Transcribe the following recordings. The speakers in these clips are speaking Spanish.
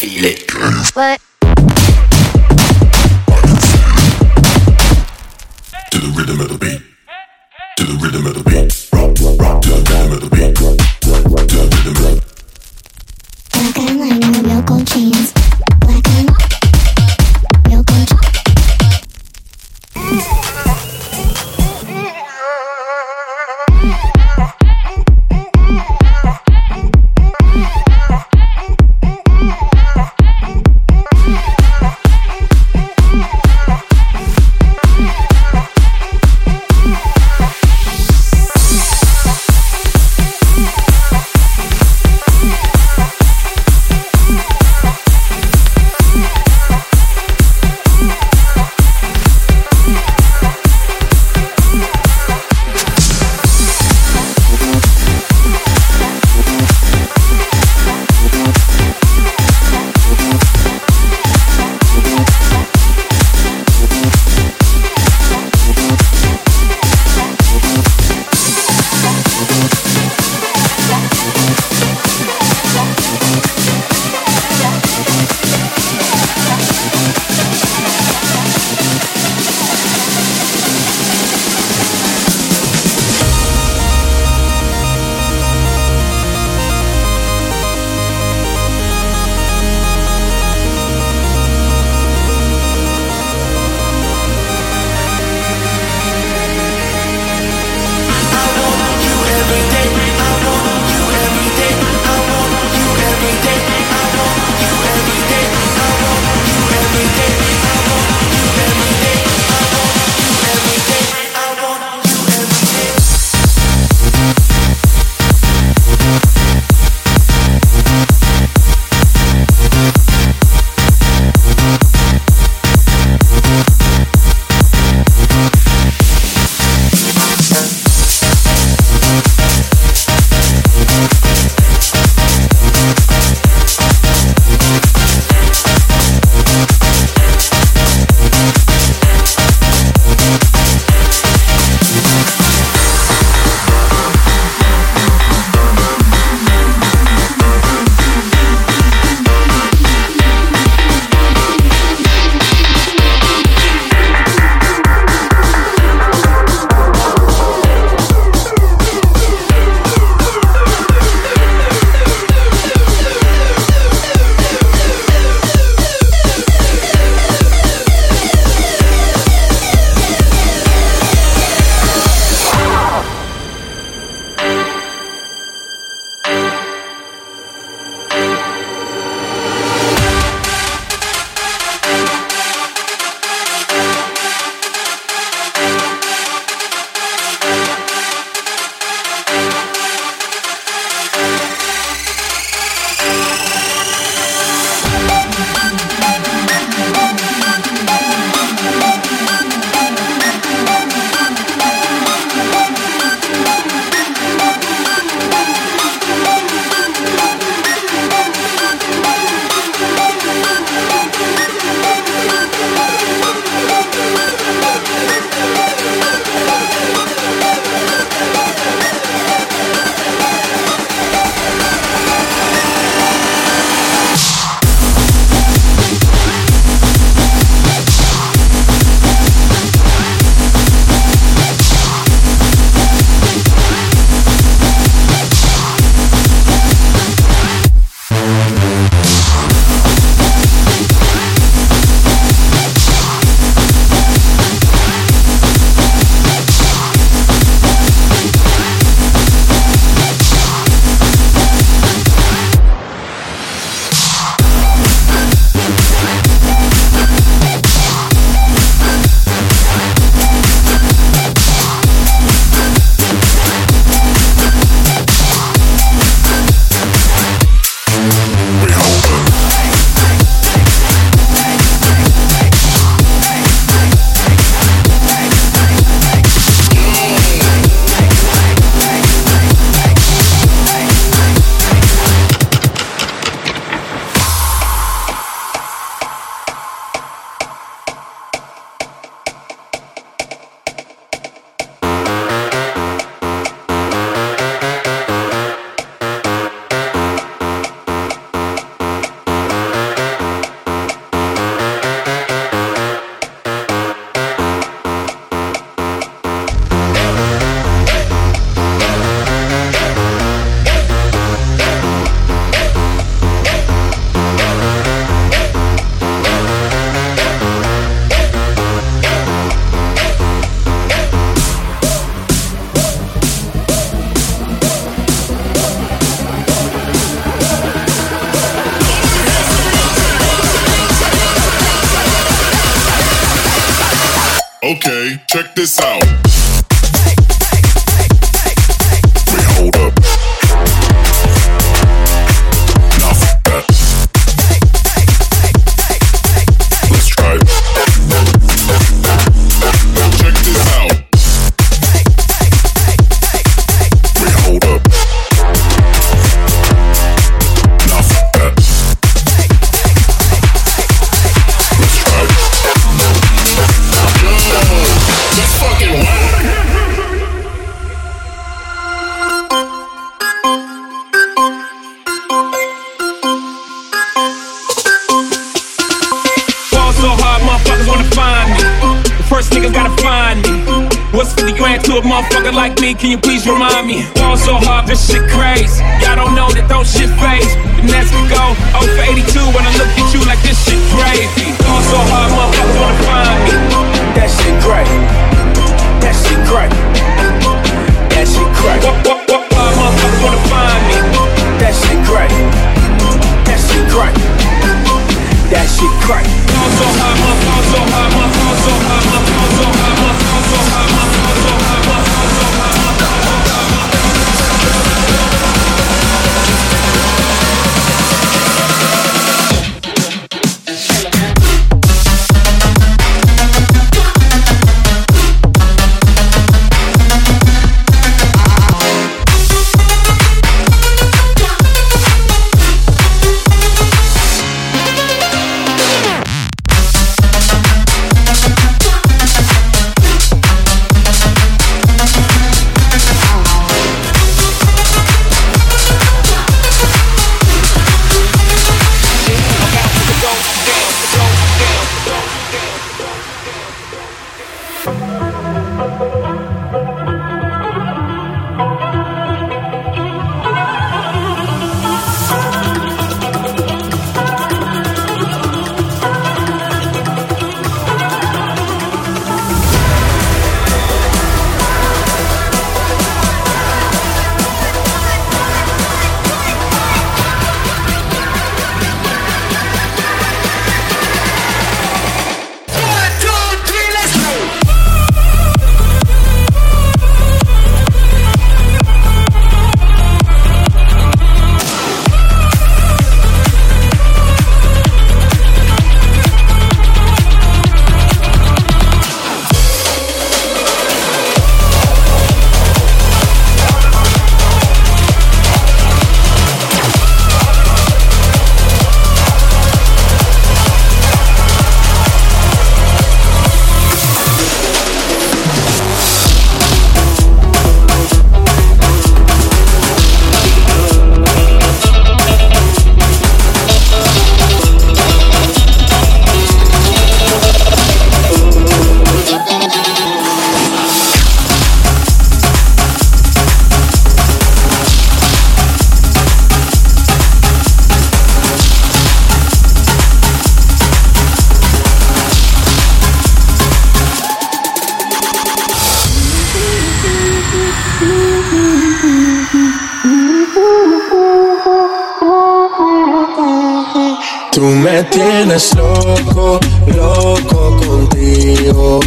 feel it? What? To the rhythm of the beat. To the rhythm of the beat. Okay, check this out. Wait, hold up. A motherfucker like me? Can you please remind me? Fall so hard, this shit crazy. Y'all don't know that don't shit phase. The next can go 0 for 82 when I look at you like this shit crazy. Fall so hard, motherfuckers wanna find me. That shit great. That shit great. That shit great. What, what, what, what, motherfuckers wanna find me? That shit great. That shit great. That shit crack. Fall so hard, fall so hard, fall so hard, fall so hard, fall so hard, me tienes loco, loco contigo.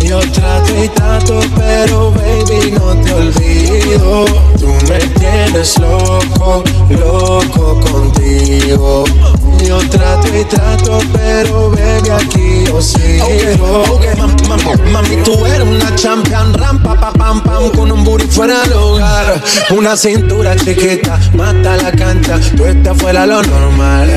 Yo trato y trato, pero baby no te olvido. Tú me tienes loco, loco contigo. Yo trato y trato, pero baby aquí yo sigo. Mami, tú eres una champion, rampa, pa, pam, pam, con un booty fuera del lugar. Una cintura chiquita, mata la cancha, tú estás fuera lo normal.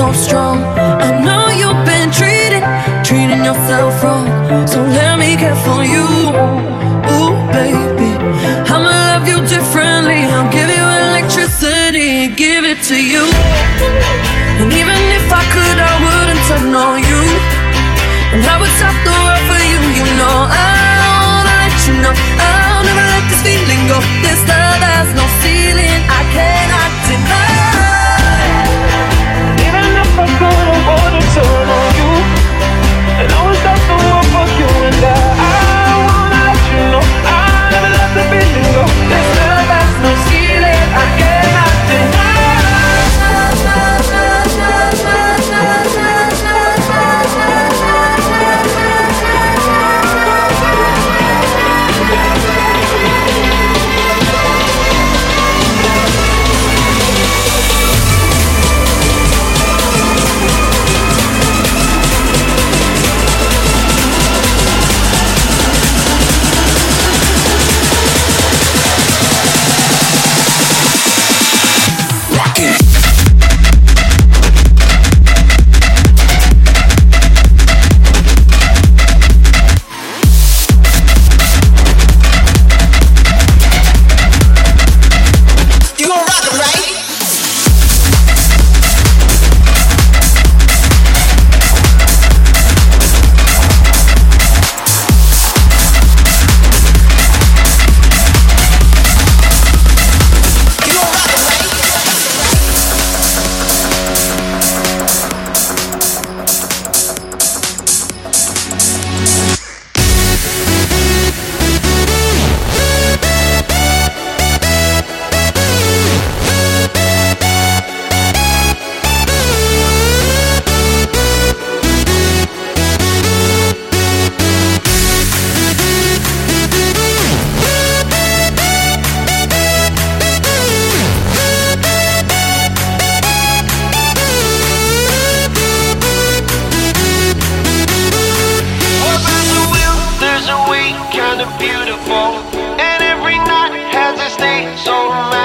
so strong. I know you've been treating, treating yourself wrong. So let me care for you, ooh baby. I'ma love you differently. I'll give you electricity, give it to you. And even if I could, I wouldn't turn on you. And I would stop.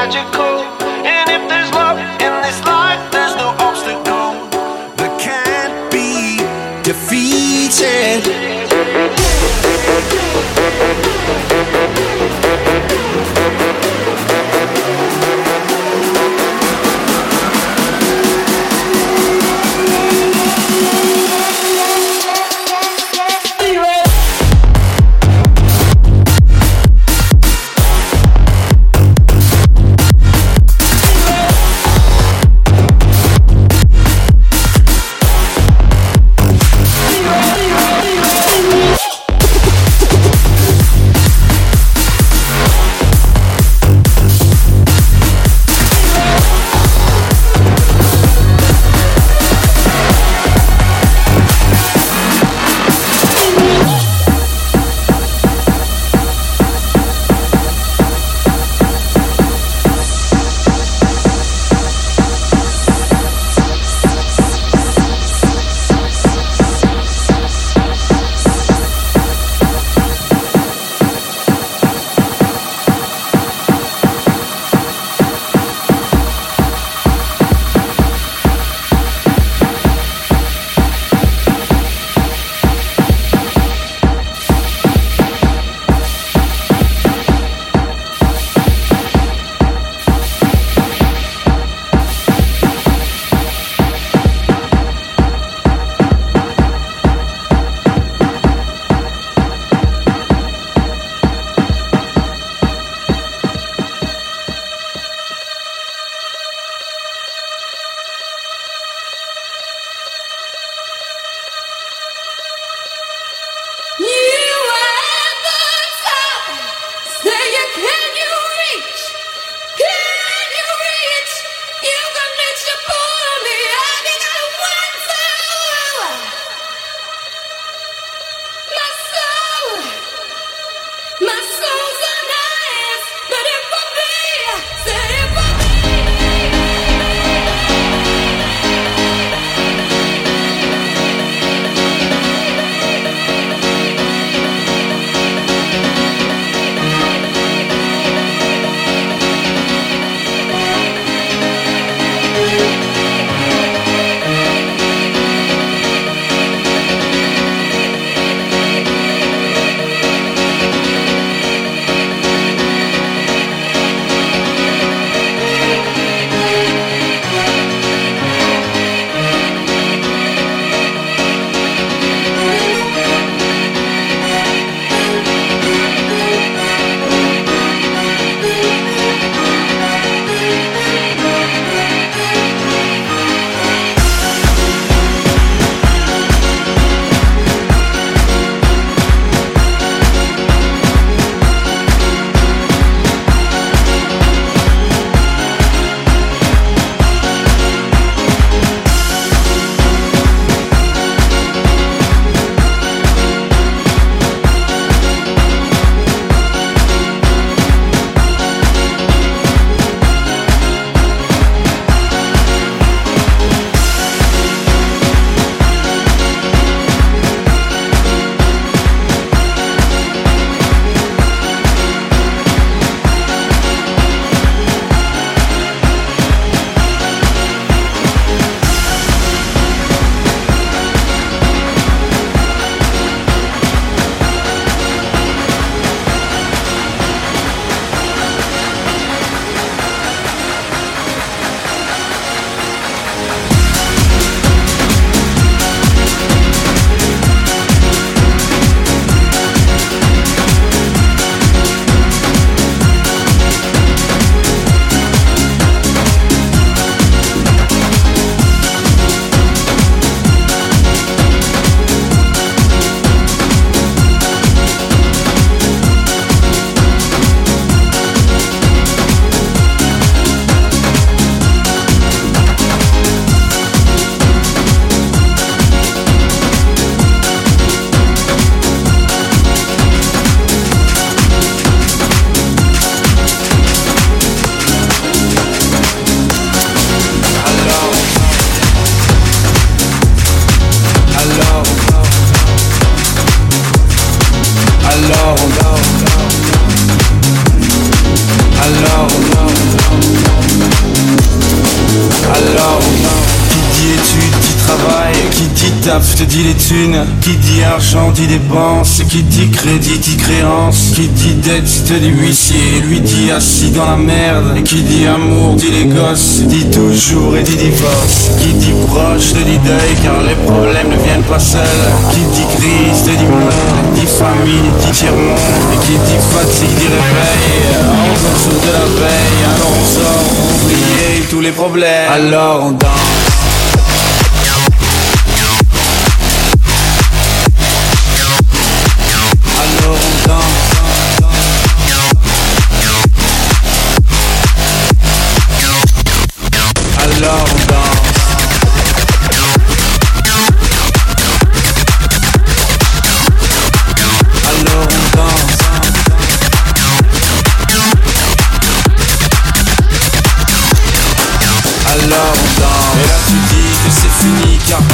magical. Dit les thunes. Qui dit argent dit dépense. Qui dit crédit dit créance. Qui dit dette te dit huissier. Lui dit assis dans la merde. Et qui dit amour dit les gosses. Dit toujours et dit divorce. Qui dit proche te dit deuil car les problèmes ne viennent pas seuls. Qui dit crise te dit mort. Dit famille dit tiers-monde. Et qui dit fatigue dit réveil. Encore jour de la veille. Alors on sort oublier tous les problèmes. Alors on danse.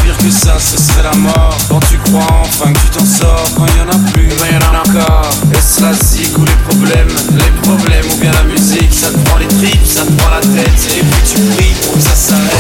pire que ça, ce serait la mort. Quand tu crois enfin que tu t'en sors, quand y en a plus, ben y en a encore. Est-ce la zig ou les problèmes Les problèmes ou bien la musique Ça te prend les tripes, ça te prend la tête, et puis tu pries pour que ça s'arrête.